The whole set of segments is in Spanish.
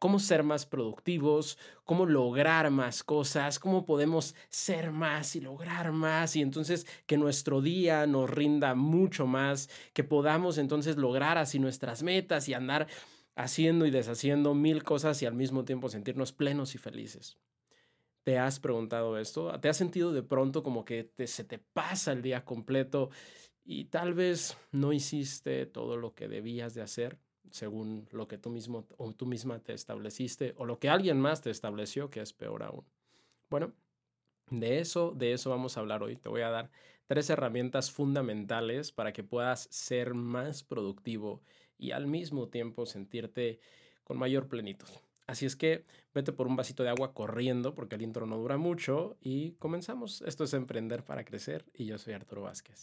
cómo ser más productivos, cómo lograr más cosas, cómo podemos ser más y lograr más y entonces que nuestro día nos rinda mucho más, que podamos entonces lograr así nuestras metas y andar haciendo y deshaciendo mil cosas y al mismo tiempo sentirnos plenos y felices. ¿Te has preguntado esto? ¿Te has sentido de pronto como que se te pasa el día completo y tal vez no hiciste todo lo que debías de hacer según lo que tú mismo o tú misma te estableciste o lo que alguien más te estableció, que es peor aún? Bueno, de eso, de eso vamos a hablar hoy. Te voy a dar tres herramientas fundamentales para que puedas ser más productivo y al mismo tiempo sentirte con mayor plenitud. Así es que vete por un vasito de agua corriendo porque el intro no dura mucho y comenzamos. Esto es Emprender para Crecer y yo soy Arturo Vázquez.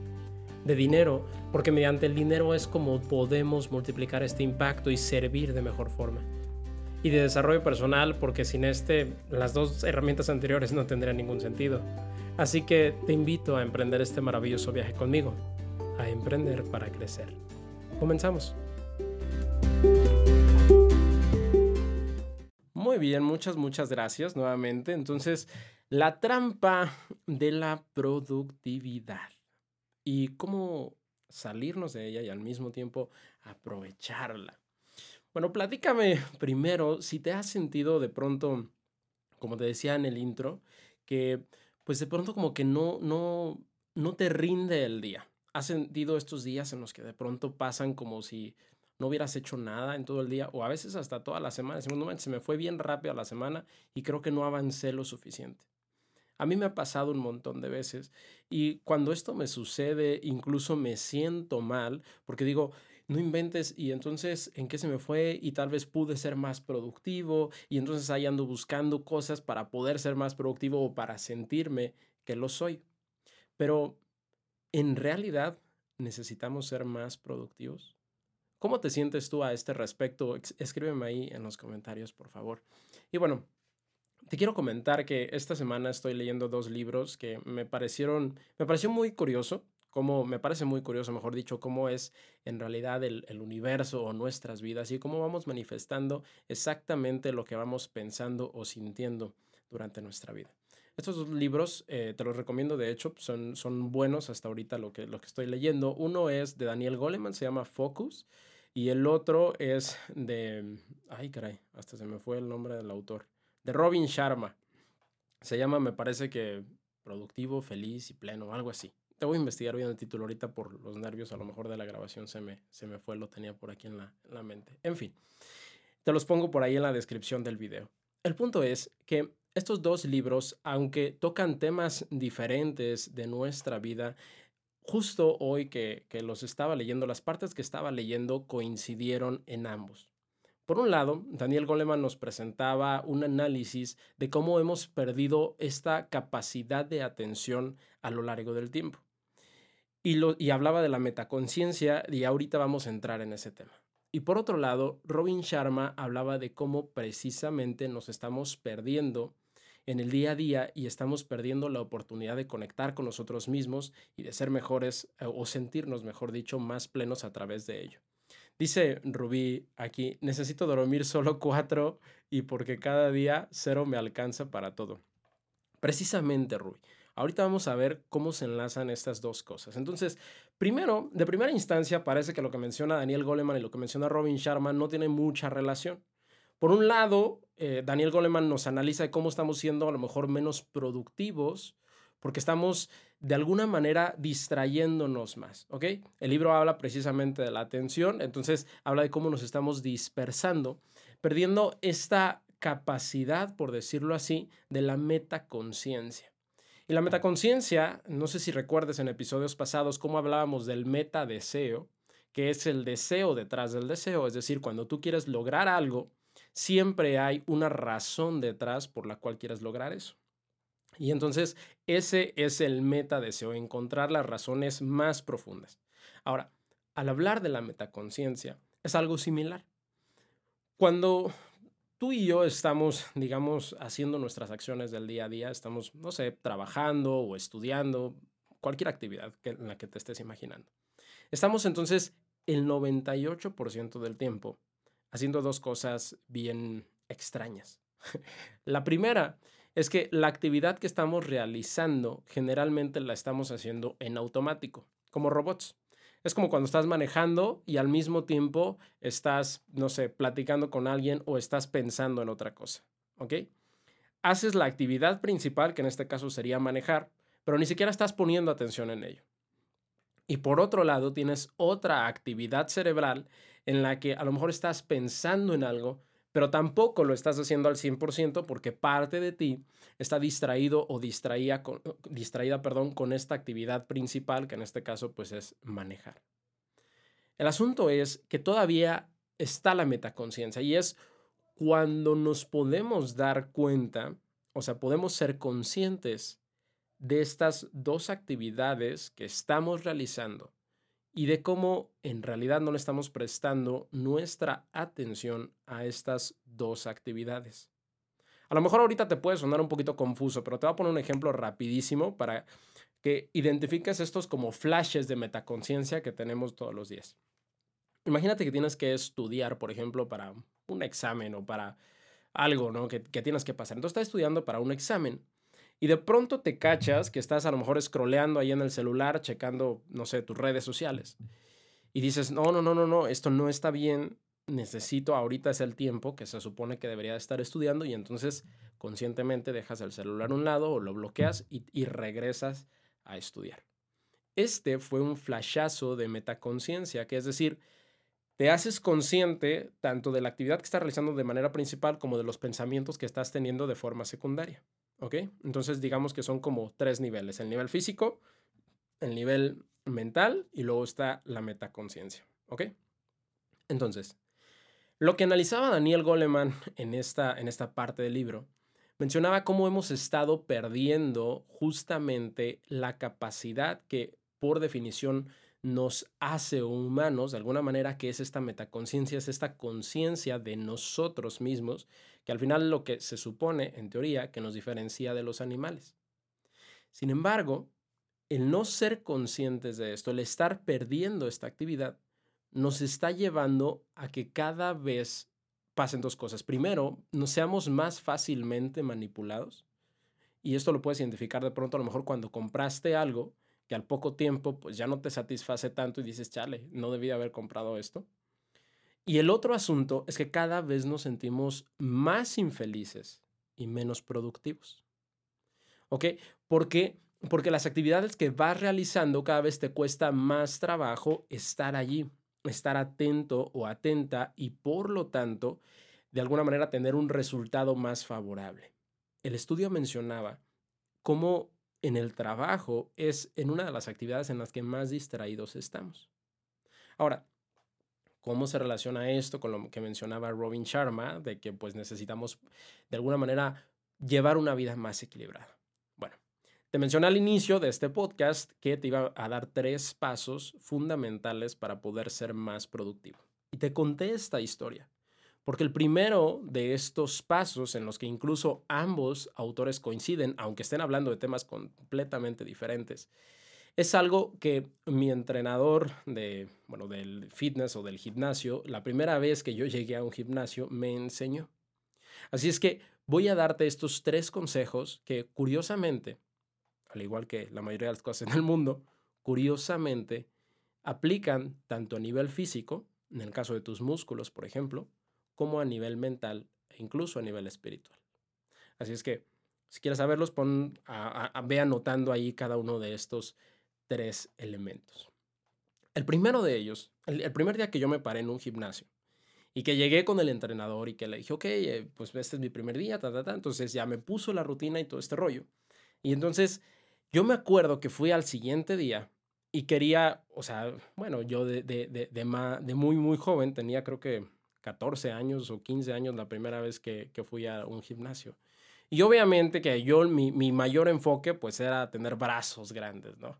De dinero, porque mediante el dinero es como podemos multiplicar este impacto y servir de mejor forma. Y de desarrollo personal, porque sin este, las dos herramientas anteriores no tendrían ningún sentido. Así que te invito a emprender este maravilloso viaje conmigo, a emprender para crecer. Comenzamos. Muy bien, muchas, muchas gracias nuevamente. Entonces, la trampa de la productividad y cómo salirnos de ella y al mismo tiempo aprovecharla. Bueno, platícame primero si te has sentido de pronto, como te decía en el intro, que pues de pronto como que no, no, no te rinde el día. ¿Has sentido estos días en los que de pronto pasan como si no hubieras hecho nada en todo el día o a veces hasta toda la semana? Decimos, no, se me fue bien rápido la semana y creo que no avancé lo suficiente. A mí me ha pasado un montón de veces y cuando esto me sucede incluso me siento mal porque digo, no inventes y entonces en qué se me fue y tal vez pude ser más productivo y entonces ahí ando buscando cosas para poder ser más productivo o para sentirme que lo soy. Pero en realidad necesitamos ser más productivos. ¿Cómo te sientes tú a este respecto? Escríbeme ahí en los comentarios, por favor. Y bueno, te quiero comentar que esta semana estoy leyendo dos libros que me parecieron, me pareció muy curioso cómo, me parece muy curioso, mejor dicho, cómo es en realidad el, universo o nuestras vidas y cómo vamos manifestando exactamente lo que vamos pensando o sintiendo durante nuestra vida. Estos dos libros eh, te los recomiendo, de hecho, son, son buenos hasta ahorita lo que, lo que estoy leyendo. Uno es de Daniel Goleman, se llama Focus, y el otro es de, ay caray, hasta se me fue el nombre del autor, de Robin Sharma. Se llama, me parece que, Productivo, Feliz y Pleno, algo así. Te voy a investigar bien el título ahorita por los nervios, a lo mejor de la grabación se me, se me fue, lo tenía por aquí en la, la mente. En fin, te los pongo por ahí en la descripción del video. El punto es que estos dos libros, aunque tocan temas diferentes de nuestra vida, justo hoy que, que, los estaba leyendo, las partes que estaba leyendo coincidieron en ambos. Por un lado, Daniel Goleman nos presentaba un análisis de cómo hemos perdido esta capacidad de atención a lo largo del tiempo. Y, hablaba de la metaconciencia y ahorita vamos a entrar en ese tema. Y por otro lado, Robin Sharma hablaba de cómo precisamente nos estamos perdiendo en el día a día y estamos perdiendo la oportunidad de conectar con nosotros mismos y de ser mejores eh, o sentirnos, mejor dicho, más plenos a través de ello. Dice Rubí aquí, necesito dormir solo cuatro y porque cada día cero me alcanza para todo. Precisamente, Rubí. Ahorita vamos a ver cómo se enlazan estas dos cosas. Entonces, primero, de primera instancia, parece que lo que menciona Daniel Goleman y lo que menciona Robin Sharma no tiene mucha relación. Por un lado, eh, Daniel Goleman nos analiza cómo estamos siendo a lo mejor menos productivos porque estamos de alguna manera distrayéndonos más, ¿ok? El libro habla precisamente de la atención, entonces habla de cómo nos estamos dispersando, perdiendo esta capacidad, por decirlo así, de la metaconciencia. Y la metaconciencia, no sé si recuerdes en episodios pasados cómo hablábamos del metadeseo, que es el deseo detrás del deseo. Es decir, cuando tú quieres lograr algo, siempre hay una razón detrás por la cual quieres lograr eso. Y entonces ese es el meta deseo, encontrar las razones más profundas. Ahora, al hablar de la metaconciencia, es algo similar. Cuando tú y yo estamos, digamos, haciendo nuestras acciones del día a día, estamos, no sé, trabajando o estudiando, cualquier actividad en la que te estés imaginando. Estamos entonces el 98% del tiempo haciendo dos cosas bien extrañas. la primera es que la actividad que estamos realizando generalmente la estamos haciendo en automático, como robots. Es como cuando estás manejando y al mismo tiempo estás, no sé, platicando con alguien o estás pensando en otra cosa. ¿Ok? Haces la actividad principal, que en este caso sería manejar, pero ni siquiera estás poniendo atención en ello. Y por otro lado, tienes otra actividad cerebral en la que a lo mejor estás pensando en algo, pero tampoco lo estás haciendo al 100% porque parte de ti está distraído o distraída con, distraída perdón, con esta actividad principal, que en este caso pues es manejar. El asunto es que todavía está la metaconciencia y es cuando nos podemos dar cuenta, o sea, podemos ser conscientes de estas dos actividades que estamos realizando y de cómo en realidad no le estamos prestando nuestra atención a estas dos actividades. A lo mejor ahorita te puede sonar un poquito confuso, pero te voy a poner un ejemplo rapidísimo para que identifiques estos como flashes de metaconciencia que tenemos todos los días. Imagínate que tienes que estudiar, por ejemplo, para un examen o para algo ¿no? que, que tienes que pasar. Entonces estás estudiando para un examen y de pronto te cachas que estás a lo mejor scrolleando ahí en el celular, checando, no sé, tus redes sociales. Y dices, no, no, no, no, no, esto no está bien, necesito, ahorita es el tiempo que se supone que debería estar estudiando y entonces conscientemente dejas el celular a un lado o lo bloqueas y, y regresas a estudiar. Este fue un flashazo de metaconciencia, que es decir, te haces consciente tanto de la actividad que estás realizando de manera principal como de los pensamientos que estás teniendo de forma secundaria. Entonces digamos que son como tres niveles, el nivel físico, el nivel mental y luego está la metaconciencia. ¿Ok? Entonces, lo que analizaba Daniel Goleman en esta, en esta parte del libro, mencionaba cómo hemos estado perdiendo justamente la capacidad que por definición nos hace humanos, de alguna manera, que es esta metaconciencia, es esta conciencia de nosotros mismos, que al final lo que se supone, en teoría, que nos diferencia de los animales. Sin embargo, el no ser conscientes de esto, el estar perdiendo esta actividad, nos está llevando a que cada vez pasen dos cosas. Primero, nos seamos más fácilmente manipulados. Y esto lo puedes identificar de pronto a lo mejor cuando compraste algo que al poco tiempo pues ya no te satisface tanto y dices, chale, no debí haber comprado esto. Y el otro asunto es que cada vez nos sentimos más infelices y menos productivos. ¿Ok? Porque porque las actividades que vas realizando cada vez te cuesta más trabajo estar allí, estar atento o atenta y por lo tanto, de alguna manera tener un resultado más favorable. El estudio mencionaba cómo en el trabajo es en una de las actividades en las que más distraídos estamos. Ahora, ¿cómo se relaciona esto con lo que mencionaba Robin Sharma, de que pues necesitamos de alguna manera llevar una vida más equilibrada? Bueno, te mencioné al inicio de este podcast que te iba a dar tres pasos fundamentales para poder ser más productivo. Y te conté esta historia porque el primero de estos pasos en los que incluso ambos autores coinciden, aunque estén hablando de temas completamente diferentes, es algo que mi entrenador de, bueno, del fitness o del gimnasio, la primera vez que yo llegué a un gimnasio, me enseñó. Así es que voy a darte estos tres consejos que curiosamente, al igual que la mayoría de las cosas en el mundo, curiosamente aplican tanto a nivel físico, en el caso de tus músculos, por ejemplo, como a nivel mental e incluso a nivel espiritual. Así es que, si quieres saberlos, pon, ve anotando ahí cada uno de estos tres elementos. El primero de ellos, el, primer día que yo me paré en un gimnasio y que llegué con el entrenador y que le dije, ok, eh, pues este es mi primer día, ta, ta, ta, entonces ya me puso la rutina y todo este rollo. Y entonces yo me acuerdo que fui al siguiente día y quería, o sea, bueno, yo de, de, de, de, muy, muy joven, tenía creo que 14 años o 15 años la primera vez que, que fui a un gimnasio. Y obviamente que yo, mi, mi, mayor enfoque pues era tener brazos grandes, ¿no?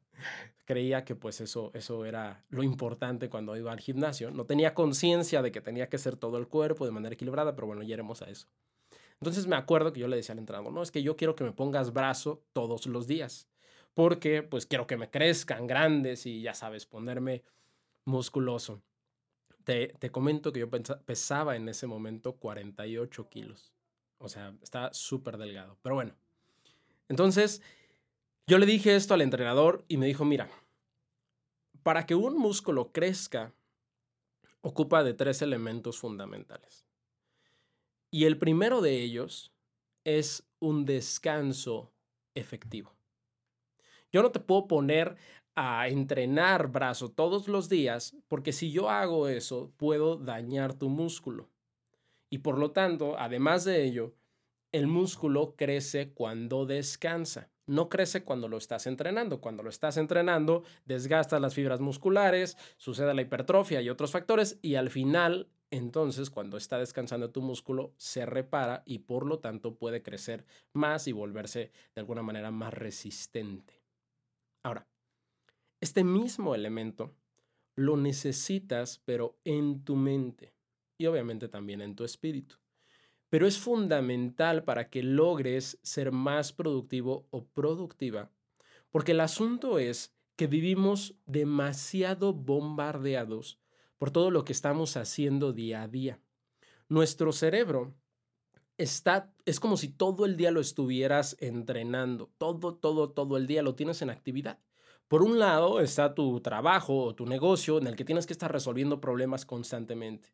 Creía que pues eso, eso era lo importante cuando iba al gimnasio. No tenía conciencia de que tenía que ser todo el cuerpo de manera equilibrada, pero bueno, ya a eso. Entonces me acuerdo que yo le decía al entrenador, no, es que yo quiero que me pongas brazo todos los días, porque pues quiero que me crezcan grandes y ya sabes, ponerme musculoso. Te, te comento que yo pesaba en ese momento 48 kilos. O sea, está súper delgado. Pero bueno. Entonces, yo le dije esto al entrenador y me dijo, mira, para que un músculo crezca, ocupa de tres elementos fundamentales. Y el primero de ellos es un descanso efectivo. Yo no te puedo poner a entrenar brazo todos los días porque si yo hago eso, puedo dañar tu músculo. Y por lo tanto, además de ello, el músculo crece cuando descansa. No crece cuando lo estás entrenando. Cuando lo estás entrenando, desgastas las fibras musculares, sucede la hipertrofia y otros factores y al final, entonces, cuando está descansando tu músculo, se repara y por lo tanto puede crecer más y volverse de alguna manera más resistente. Este mismo elemento lo necesitas, pero en tu mente y obviamente también en tu espíritu. Pero es fundamental para que logres ser más productivo o productiva, porque el asunto es que vivimos demasiado bombardeados por todo lo que estamos haciendo día a día. Nuestro cerebro está, es como si todo el día lo estuvieras entrenando, todo, todo, todo el día lo tienes en actividad. Por un lado está tu trabajo o tu negocio en el que tienes que estar resolviendo problemas constantemente.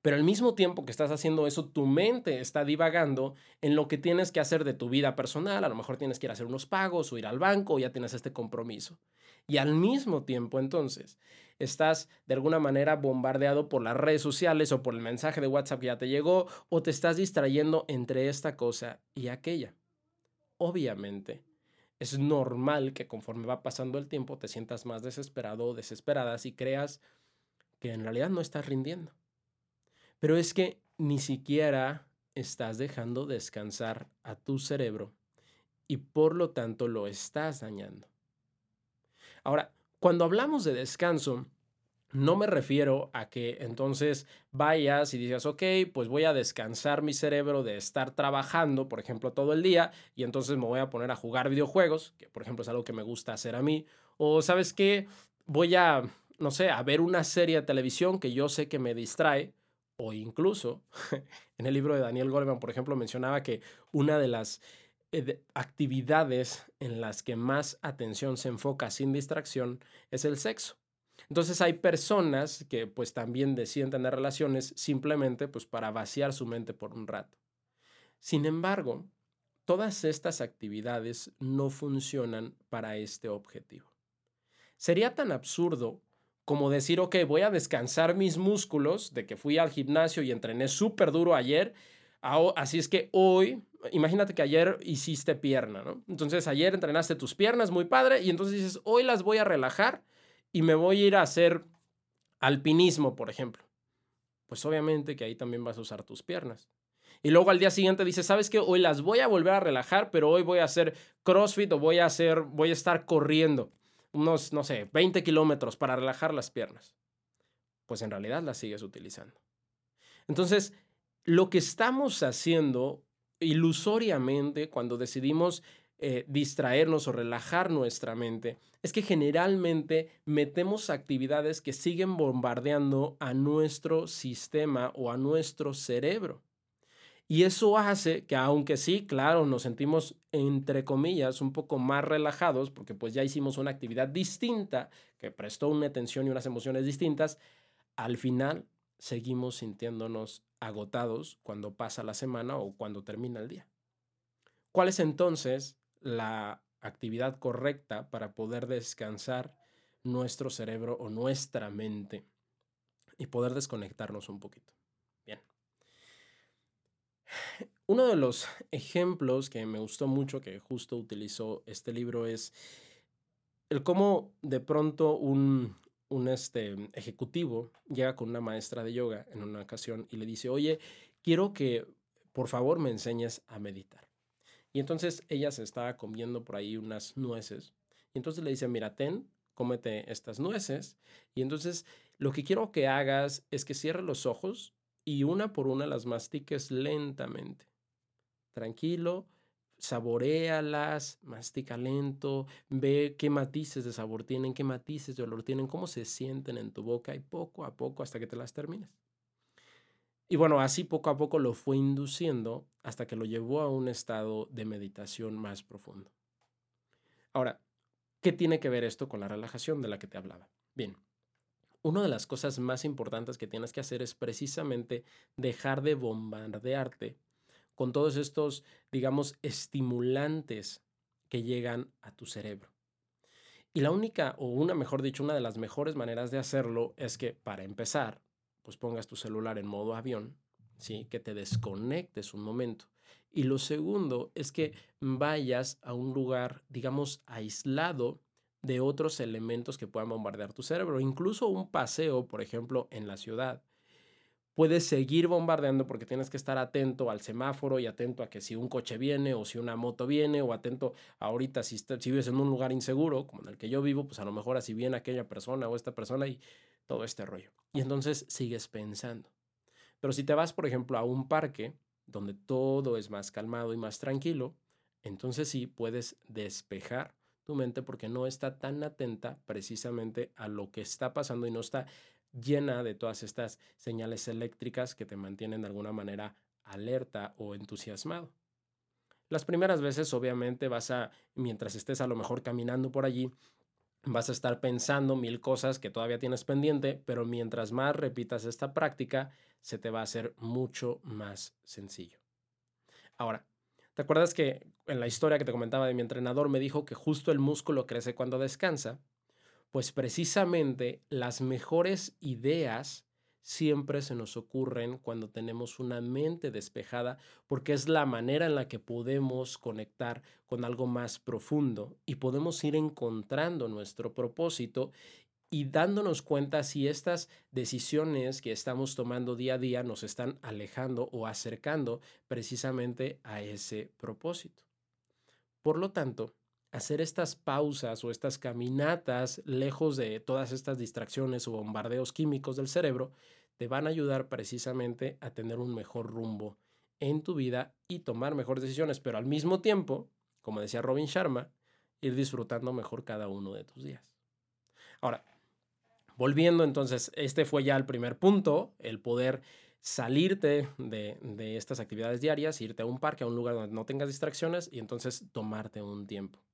Pero al mismo tiempo que estás haciendo eso, tu mente está divagando en lo que tienes que hacer de tu vida personal. A lo mejor tienes que ir a hacer unos pagos o ir al banco o ya tienes este compromiso. Y al mismo tiempo, entonces, estás de alguna manera bombardeado por las redes sociales o por el mensaje de WhatsApp que ya te llegó o te estás distrayendo entre esta cosa y aquella. Obviamente, es normal que conforme va pasando el tiempo te sientas más desesperado o desesperada y creas que en realidad no estás rindiendo. Pero es que ni siquiera estás dejando descansar a tu cerebro y por lo tanto lo estás dañando. Ahora, cuando hablamos de descanso, no me refiero a que entonces vayas y digas, ok, pues voy a descansar mi cerebro de estar trabajando, por ejemplo, todo el día, y entonces me voy a poner a jugar videojuegos, que por ejemplo es algo que me gusta hacer a mí, o sabes qué, voy a, no sé, a ver una serie de televisión que yo sé que me distrae, o incluso en el libro de Daniel Goleman, por ejemplo, mencionaba que una de las eh, actividades en las que más atención se enfoca sin distracción es el sexo. Entonces hay personas que pues también deciden tener relaciones simplemente pues para vaciar su mente por un rato. Sin embargo, todas estas actividades no funcionan para este objetivo. Sería tan absurdo como decir, ok, voy a descansar mis músculos de que fui al gimnasio y entrené súper duro ayer. Así es que hoy, imagínate que ayer hiciste pierna, ¿no? Entonces ayer entrenaste tus piernas muy padre y entonces dices, hoy las voy a relajar y me voy a ir a hacer alpinismo, por ejemplo. Pues obviamente que ahí también vas a usar tus piernas. Y luego al día siguiente dices, ¿sabes qué? Hoy las voy a volver a relajar, pero hoy voy a hacer CrossFit o voy a hacer, voy a estar corriendo unos, no sé, 20 kilómetros para relajar las piernas, pues en realidad las sigues utilizando. Entonces, lo que estamos haciendo ilusoriamente cuando decidimos eh, distraernos o relajar nuestra mente es que generalmente metemos actividades que siguen bombardeando a nuestro sistema o a nuestro cerebro. Y eso hace que aunque sí, claro, nos sentimos entre comillas un poco más relajados porque pues ya hicimos una actividad distinta que prestó una atención y unas emociones distintas, al final seguimos sintiéndonos agotados cuando pasa la semana o cuando termina el día. ¿Cuál es entonces la actividad correcta para poder descansar nuestro cerebro o nuestra mente y poder desconectarnos un poquito? Uno de los ejemplos que me gustó mucho que justo utilizó este libro es el cómo de pronto un, un este, ejecutivo llega con una maestra de yoga en una ocasión y le dice, oye, quiero que por favor me enseñes a meditar. Y entonces ella se estaba comiendo por ahí unas nueces. Y entonces le dice, mira, ten, cómete estas nueces. Y entonces lo que quiero que hagas es que cierres los ojos y una por una las mastiques lentamente. Tranquilo, saborealas, mastica lento, ve qué matices de sabor tienen, qué matices de olor tienen, cómo se sienten en tu boca y poco a poco hasta que te las termines. Y bueno, así poco a poco lo fue induciendo hasta que lo llevó a un estado de meditación más profundo. Ahora, ¿qué tiene que ver esto con la relajación de la que te hablaba? Bien, una de las cosas más importantes que tienes que hacer es precisamente dejar de bombardearte con todos estos, digamos, estimulantes que llegan a tu cerebro. Y la única, o una mejor dicho, una de las mejores maneras de hacerlo es que, para empezar, pues pongas tu celular en modo avión, ¿sí? que te desconectes un momento. Y lo segundo es que vayas a un lugar, digamos, aislado de otros elementos que puedan bombardear tu cerebro. Incluso un paseo, por ejemplo, en la ciudad puedes seguir bombardeando porque tienes que estar atento al semáforo y atento a que si un coche viene o si una moto viene o atento ahorita si, si vives en un lugar inseguro como en el que yo vivo, pues a lo mejor así viene aquella persona o esta persona y todo este rollo. Y entonces sigues pensando. Pero si te vas, por ejemplo, a un parque donde todo es más calmado y más tranquilo, entonces sí puedes despejar tu mente porque no está tan atenta precisamente a lo que está pasando y no está llena de todas estas señales eléctricas que te mantienen de alguna manera alerta o entusiasmado. Las primeras veces obviamente vas a, mientras estés a lo mejor caminando por allí, vas a estar pensando mil cosas que todavía tienes pendiente, pero mientras más repitas esta práctica, se te va a hacer mucho más sencillo. Ahora, ¿te acuerdas que en la historia que te comentaba de mi entrenador me dijo que justo el músculo crece cuando descansa? Pues precisamente las mejores ideas siempre se nos ocurren cuando tenemos una mente despejada, porque es la manera en la que podemos conectar con algo más profundo y podemos ir encontrando nuestro propósito y dándonos cuenta si estas decisiones que estamos tomando día a día nos están alejando o acercando precisamente a ese propósito. Por lo tanto, hacer estas pausas o estas caminatas lejos de todas estas distracciones o bombardeos químicos del cerebro te van a ayudar precisamente a tener un mejor rumbo en tu vida y tomar mejores decisiones, pero al mismo tiempo, como decía Robin Sharma, ir disfrutando mejor cada uno de tus días. Ahora, volviendo entonces, este fue ya el primer punto, el poder salirte de, de estas actividades diarias, irte a un parque, a un lugar donde no tengas distracciones y entonces tomarte un tiempo.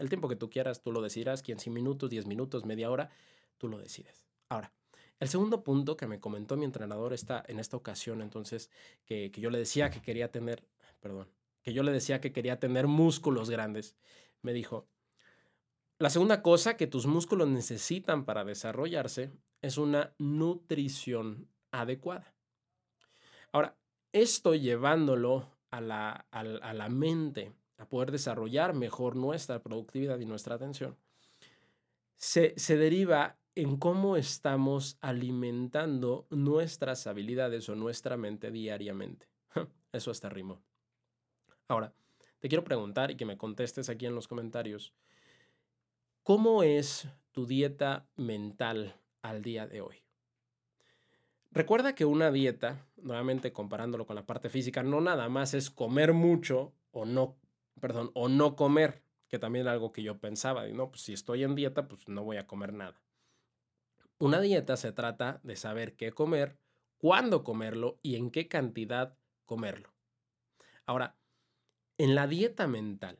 El tiempo que tú quieras, tú lo decidirás, 15 minutos, 10 minutos, media hora, tú lo decides. Ahora, el segundo punto que me comentó mi entrenador está en esta ocasión, entonces, que, yo le decía que quería tener, perdón, que yo le decía que quería tener músculos grandes, me dijo, la segunda cosa que tus músculos necesitan para desarrollarse es una nutrición adecuada. Ahora, esto llevándolo a la, a la mente a poder desarrollar mejor nuestra productividad y nuestra atención, se, se deriva en cómo estamos alimentando nuestras habilidades o nuestra mente diariamente. Eso hasta rimó. Ahora, te quiero preguntar y que me contestes aquí en los comentarios, ¿cómo es tu dieta mental al día de hoy? Recuerda que una dieta, nuevamente comparándolo con la parte física, no nada más es comer mucho o no perdón, o no comer, que también era algo que yo pensaba, y no, pues si estoy en dieta, pues no voy a comer nada. Una dieta se trata de saber qué comer, cuándo comerlo y en qué cantidad comerlo. Ahora, en la dieta mental,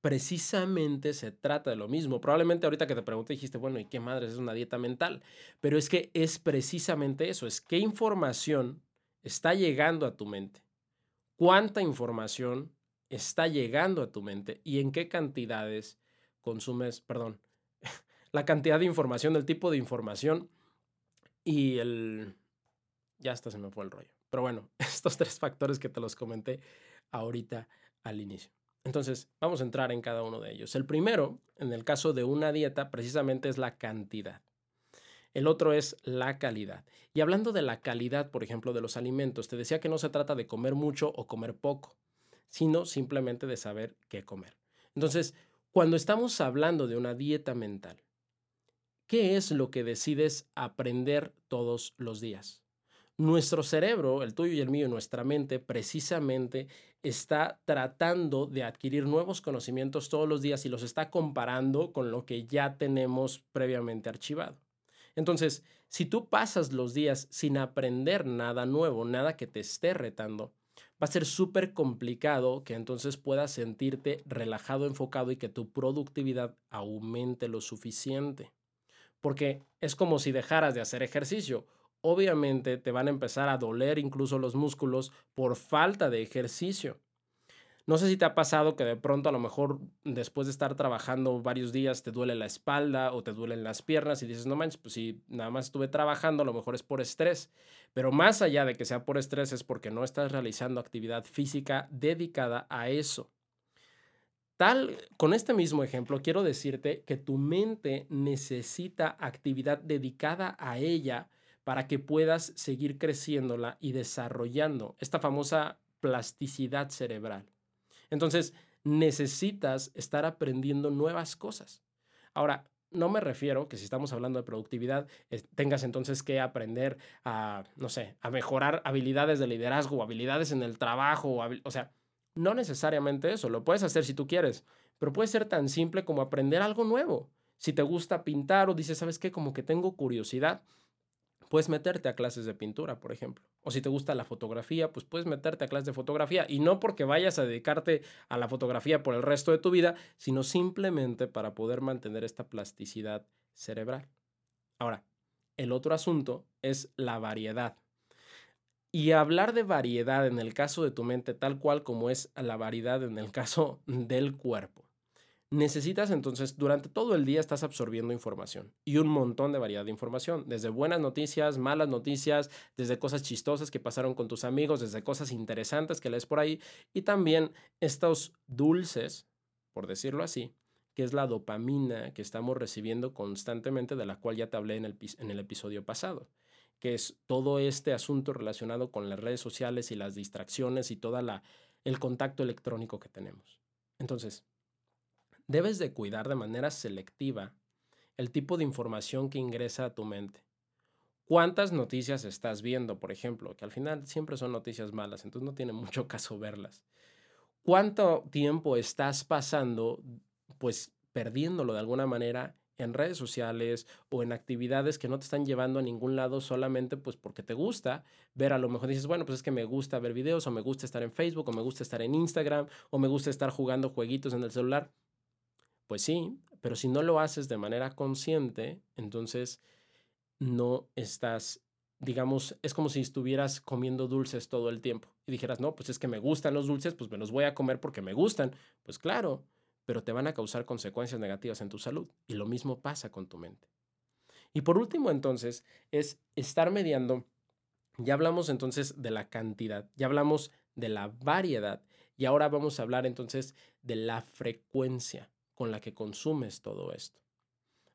precisamente se trata de lo mismo. Probablemente ahorita que te pregunté dijiste, bueno, ¿y qué madres es una dieta mental? Pero es que es precisamente eso, es qué información está llegando a tu mente, cuánta información está llegando a tu mente y en qué cantidades consumes, perdón, la cantidad de información, el tipo de información y el... Ya hasta se me fue el rollo. Pero bueno, estos tres factores que te los comenté ahorita al inicio. Entonces, vamos a entrar en cada uno de ellos. El primero, en el caso de una dieta, precisamente es la cantidad. El otro es la calidad. Y hablando de la calidad, por ejemplo, de los alimentos, te decía que no se trata de comer mucho o comer poco, sino simplemente de saber qué comer. Entonces, cuando estamos hablando de una dieta mental, ¿qué es lo que decides aprender todos los días? Nuestro cerebro, el tuyo y el mío, nuestra mente, precisamente está tratando de adquirir nuevos conocimientos todos los días y los está comparando con lo que ya tenemos previamente archivado. Entonces, si tú pasas los días sin aprender nada nuevo, nada que te esté retando, va a ser súper complicado que entonces puedas sentirte relajado, enfocado y que tu productividad aumente lo suficiente. Porque es como si dejaras de hacer ejercicio obviamente te van a empezar a doler incluso los músculos por falta de ejercicio. No sé si te ha pasado que de pronto a lo mejor después de estar trabajando varios días te duele la espalda o te duelen las piernas y dices, no manches, pues si nada más estuve trabajando, a lo mejor es por estrés. Pero más allá de que sea por estrés es porque no estás realizando actividad física dedicada a eso. Tal, con este mismo ejemplo, quiero decirte que tu mente necesita actividad dedicada a ella para que puedas seguir creciéndola y desarrollando esta famosa plasticidad cerebral. Entonces, necesitas estar aprendiendo nuevas cosas. Ahora, no me refiero que si estamos hablando de productividad, tengas entonces que aprender a, no sé, a mejorar habilidades de liderazgo, habilidades en el trabajo, o sea, no necesariamente eso, lo puedes hacer si tú quieres, pero puede ser tan simple como aprender algo nuevo. Si te gusta pintar o dices, ¿sabes qué? Como que tengo curiosidad, puedes meterte a clases de pintura, por ejemplo. O si te gusta la fotografía, pues puedes meterte a clases de fotografía. Y no porque vayas a dedicarte a la fotografía por el resto de tu vida, sino simplemente para poder mantener esta plasticidad cerebral. Ahora, el otro asunto es la variedad. Y hablar de variedad en el caso de tu mente, tal cual como es la variedad en el caso del cuerpo necesitas entonces, durante todo el día estás absorbiendo información y un montón de variedad de información, desde buenas noticias, malas noticias, desde cosas chistosas que pasaron con tus amigos, desde cosas interesantes que lees por ahí y también estos dulces, por decirlo así, que es la dopamina que estamos recibiendo constantemente, de la cual ya te hablé en el, en el episodio pasado que es todo este asunto relacionado con las redes sociales y las distracciones y todo el contacto electrónico que tenemos. Entonces, debes de cuidar de manera selectiva el tipo de información que ingresa a tu mente. ¿Cuántas noticias estás viendo, por ejemplo? Que al final siempre son noticias malas, entonces no tiene mucho caso verlas. ¿Cuánto tiempo estás pasando, pues, perdiéndolo de alguna manera en redes sociales o en actividades que no te están llevando a ningún lado solamente pues porque te gusta ver a lo mejor dices, bueno, pues es que me gusta ver videos o me gusta estar en Facebook o me gusta estar en Instagram o me gusta estar jugando jueguitos en el celular. Pues sí, pero si no lo haces de manera consciente, entonces no estás, digamos, es como si estuvieras comiendo dulces todo el tiempo y dijeras, no, pues es que me gustan los dulces, pues me los voy a comer porque me gustan. Pues claro, pero te van a causar consecuencias negativas en tu salud. Y lo mismo pasa con tu mente. Y por último, entonces, es estar mediando. Ya hablamos entonces de la cantidad, ya hablamos de la variedad y ahora vamos a hablar entonces de la frecuencia con la que consumes todo esto.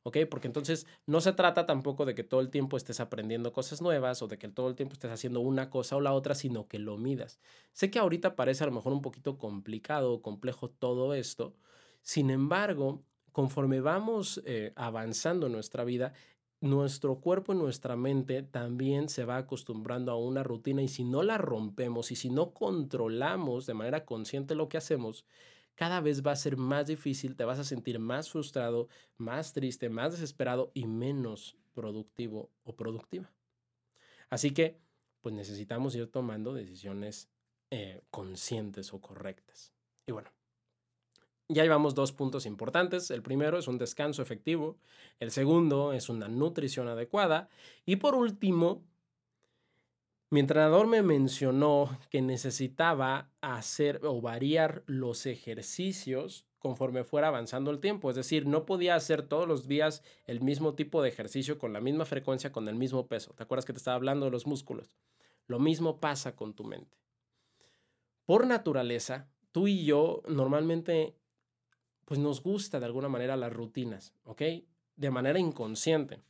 ¿Ok? Porque entonces no se trata tampoco de que todo el tiempo estés aprendiendo cosas nuevas o de que todo el tiempo estés haciendo una cosa o la otra, sino que lo midas. Sé que ahorita parece a lo mejor un poquito complicado o complejo todo esto. Sin embargo, conforme vamos eh, avanzando en nuestra vida, nuestro cuerpo y nuestra mente también se va acostumbrando a una rutina y si no la rompemos y si no controlamos de manera consciente lo que hacemos, cada vez va a ser más difícil, te vas a sentir más frustrado, más triste, más desesperado y menos productivo o productiva. Así que, pues necesitamos ir tomando decisiones eh, conscientes o correctas. Y bueno, ya llevamos dos puntos importantes. El primero es un descanso efectivo. El segundo es una nutrición adecuada. Y por último, mi entrenador me mencionó que necesitaba hacer o variar los ejercicios conforme fuera avanzando el tiempo. Es decir, no podía hacer todos los días el mismo tipo de ejercicio con la misma frecuencia, con el mismo peso. ¿Te acuerdas que te estaba hablando de los músculos? Lo mismo pasa con tu mente. Por naturaleza, tú y yo normalmente, pues nos gusta de alguna manera las rutinas, ¿ok? De manera inconsciente.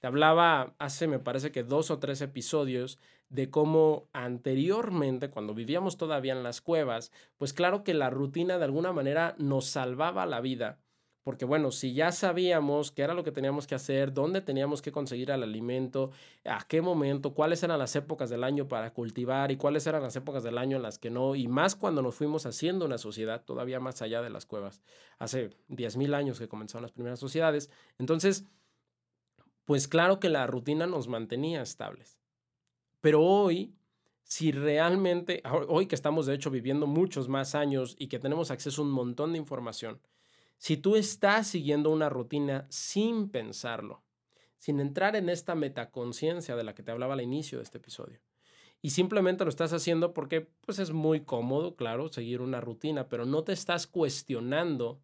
Te hablaba hace, me parece que dos o tres episodios de cómo anteriormente, cuando vivíamos todavía en las cuevas, pues claro que la rutina de alguna manera nos salvaba la vida porque bueno, si ya sabíamos qué era lo que teníamos que hacer, dónde teníamos que conseguir el alimento, a qué momento, cuáles eran las épocas del año para cultivar y cuáles eran las épocas del año en las que no, y más cuando nos fuimos haciendo una sociedad todavía más allá de las cuevas, hace 10.000 años que comenzaron las primeras sociedades. Entonces, pues claro que la rutina nos mantenía estables. Pero hoy, si realmente, hoy que estamos de hecho viviendo muchos más años y que tenemos acceso a un montón de información, si tú estás siguiendo una rutina sin pensarlo, sin entrar en esta metaconciencia de la que te hablaba al inicio de este episodio, y simplemente lo estás haciendo porque pues es muy cómodo, claro, seguir una rutina, pero no te estás cuestionando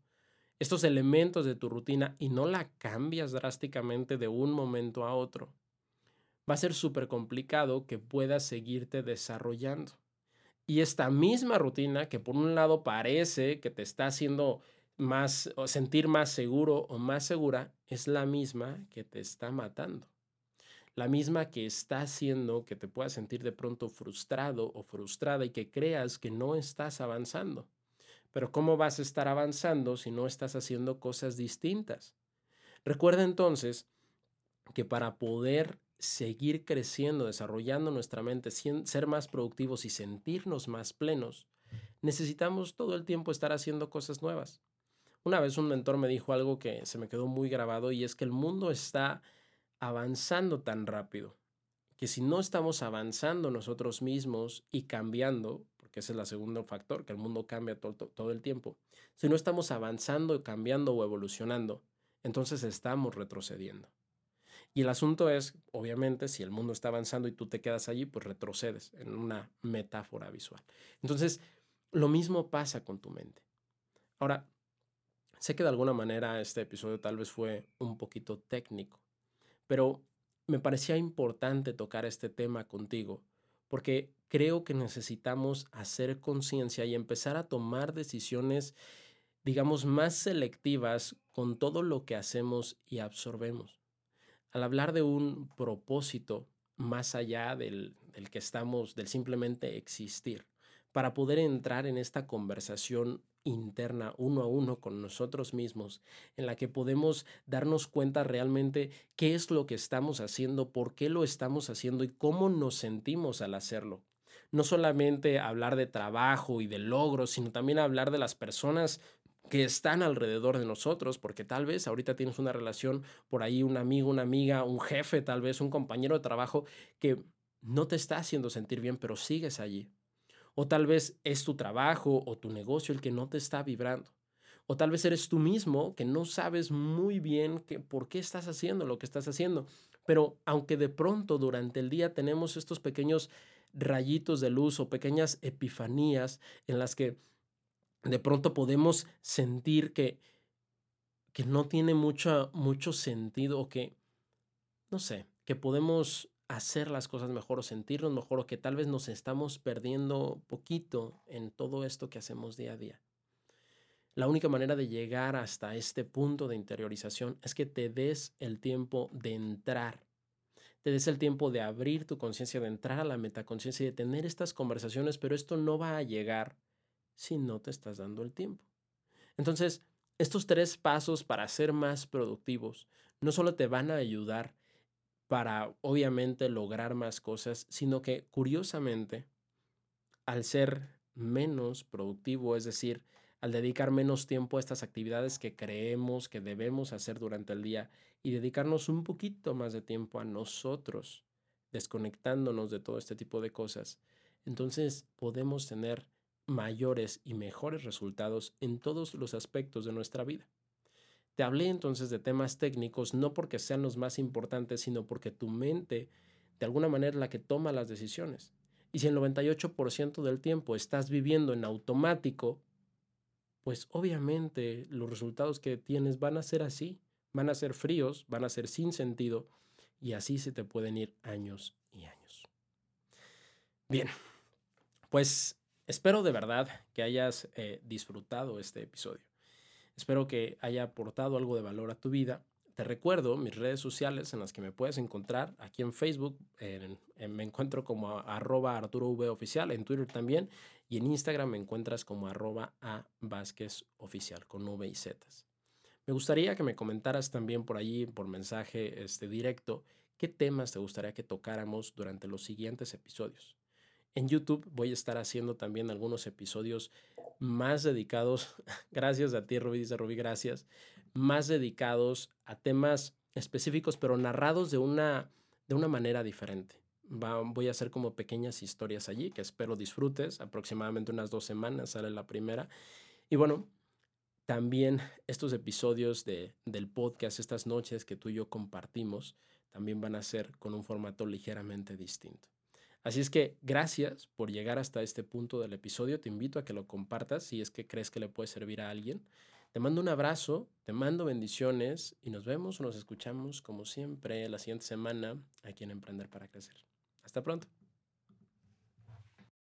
estos elementos de tu rutina y no la cambias drásticamente de un momento a otro. Va a ser súper complicado que puedas seguirte desarrollando. Y esta misma rutina que por un lado parece que te está haciendo más o sentir más seguro o más segura es la misma que te está matando. La misma que está haciendo que te puedas sentir de pronto frustrado o frustrada y que creas que no estás avanzando. Pero ¿cómo vas a estar avanzando si no estás haciendo cosas distintas? Recuerda entonces que para poder seguir creciendo, desarrollando nuestra mente, ser más productivos y sentirnos más plenos, necesitamos todo el tiempo estar haciendo cosas nuevas. Una vez un mentor me dijo algo que se me quedó muy grabado y es que el mundo está avanzando tan rápido que si no estamos avanzando nosotros mismos y cambiando, ese es el segundo factor, que el mundo cambia todo, todo el tiempo, si no estamos avanzando, cambiando o evolucionando, entonces estamos retrocediendo. Y el asunto es, obviamente, si el mundo está avanzando y tú te quedas allí, pues retrocedes en una metáfora visual. Entonces, lo mismo pasa con tu mente. Ahora, Sé que de alguna manera este episodio tal vez fue un poquito técnico, pero me parecía importante tocar este tema contigo porque creo que necesitamos hacer conciencia y empezar a tomar decisiones, digamos, más selectivas con todo lo que hacemos y absorbemos. Al hablar de un propósito más allá del, del que estamos, del simplemente existir, para poder entrar en esta conversación interna uno a uno con nosotros mismos, en la que podemos darnos cuenta realmente qué es lo que estamos haciendo, por qué lo estamos haciendo y cómo nos sentimos al hacerlo. No solamente hablar de trabajo y de logros, sino también hablar de las personas que están alrededor de nosotros, porque tal vez ahorita tienes una relación por ahí, un amigo, una amiga, un jefe, tal vez un compañero de trabajo que no te está haciendo sentir bien, pero sigues allí. O tal vez es tu trabajo o tu negocio el que no te está vibrando. O tal vez eres tú mismo que no sabes muy bien que, por qué estás haciendo lo que estás haciendo. Pero aunque de pronto durante el día tenemos estos pequeños rayitos de luz o pequeñas epifanías en las que de pronto podemos sentir que, que no tiene mucho, mucho sentido o que, no sé, que podemos hacer las cosas mejor o sentirnos mejor o que tal vez nos estamos perdiendo poquito en todo esto que hacemos día a día. La única manera de llegar hasta este punto de interiorización es que te des el tiempo de entrar, te des el tiempo de abrir tu conciencia, de entrar a la metaconciencia y de tener estas conversaciones, pero esto no va a llegar si no te estás dando el tiempo. Entonces, estos tres pasos para ser más productivos no solo te van a ayudar para obviamente lograr más cosas, sino que curiosamente, al ser menos productivo, es decir, al dedicar menos tiempo a estas actividades que creemos que debemos hacer durante el día y dedicarnos un poquito más de tiempo a nosotros, desconectándonos de todo este tipo de cosas, entonces podemos tener mayores y mejores resultados en todos los aspectos de nuestra vida. Te hablé entonces de temas técnicos no porque sean los más importantes, sino porque tu mente de alguna manera es la que toma las decisiones. Y si el 98% del tiempo estás viviendo en automático, pues obviamente los resultados que tienes van a ser así, van a ser fríos, van a ser sin sentido y así se te pueden ir años y años. Bien, pues espero de verdad que hayas eh, disfrutado este episodio. Espero que haya aportado algo de valor a tu vida. Te recuerdo mis redes sociales en las que me puedes encontrar. Aquí en Facebook me encuentro como arroba Arturo v oficial, en Twitter también. Y en Instagram me encuentras como arroba a Vázquez oficial con V y Z. Me gustaría que me comentaras también por allí, por mensaje este, directo, qué temas te gustaría que tocáramos durante los siguientes episodios. En YouTube voy a estar haciendo también algunos episodios más dedicados, gracias a ti Rubí, dice Rubí, gracias, más dedicados a temas específicos, pero narrados de una, de una manera diferente. Voy a hacer como pequeñas historias allí que espero disfrutes. Aproximadamente unas dos semanas sale la primera. Y bueno, también estos episodios de, del podcast, estas noches que tú y yo compartimos, también van a ser con un formato ligeramente distinto. Así es que gracias por llegar hasta este punto del episodio. Te invito a que lo compartas si es que crees que le puede servir a alguien. Te mando un abrazo, te mando bendiciones y nos vemos o nos escuchamos como siempre la siguiente semana aquí en Emprender para Crecer. Hasta pronto.